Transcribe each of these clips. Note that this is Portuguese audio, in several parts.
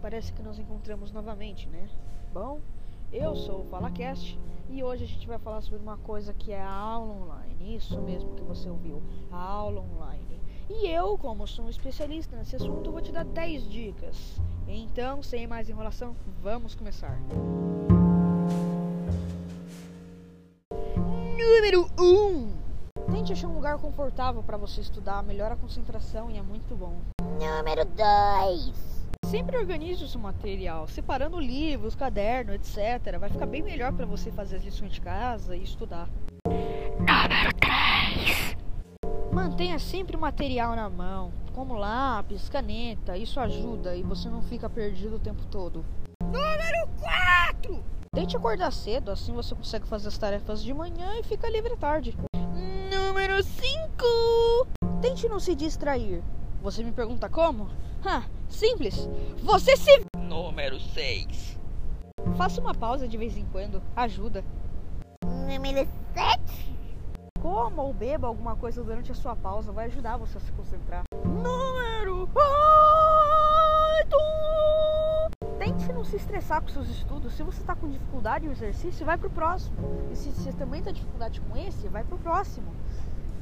parece que nos encontramos novamente, né? Bom, eu sou o FalaCast e hoje a gente vai falar sobre uma coisa que é a aula online. Isso mesmo que você ouviu, a aula online. E eu, como sou um especialista nesse assunto, vou te dar 10 dicas. Então, sem mais enrolação, vamos começar. Número 1. Um. Tente achar um lugar confortável para você estudar, melhora a concentração e é muito bom. Número 2. Sempre organize o seu material, separando livros, caderno, etc. Vai ficar bem melhor para você fazer as lições de casa e estudar. Número 3. Mantenha sempre o material na mão, como lápis, caneta. Isso ajuda e você não fica perdido o tempo todo. Número 4. Tente acordar cedo, assim você consegue fazer as tarefas de manhã e fica livre tarde. Número 5. Tente não se distrair. Você me pergunta como? Ah, simples. Você se. Número 6. Faça uma pausa de vez em quando. Ajuda. Número 7. Coma ou beba alguma coisa durante a sua pausa. Vai ajudar você a se concentrar. Número 8. Tente não se estressar com seus estudos. Se você está com dificuldade no exercício, vai pro próximo. E se você também está dificuldade com esse, vai pro próximo.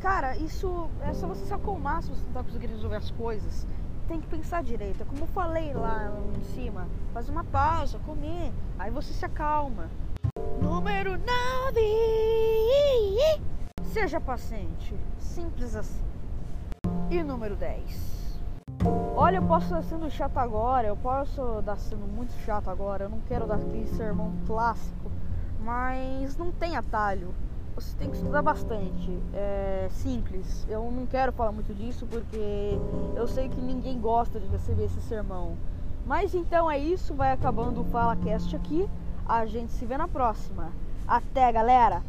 Cara, isso é só você se acalmar se você não está conseguindo resolver as coisas tem que pensar direito. É como eu falei lá em cima, faz uma pausa, comer, aí você se acalma. Número 9. Seja paciente, simples assim. E número 10. Olha, eu posso estar sendo chato agora, eu posso estar sendo muito chato agora, eu não quero dar aquele sermão clássico, mas não tem atalho você tem que estudar bastante. É simples. Eu não quero falar muito disso porque eu sei que ninguém gosta de receber esse sermão. Mas então é isso, vai acabando o FalaCast aqui. A gente se vê na próxima. Até, galera!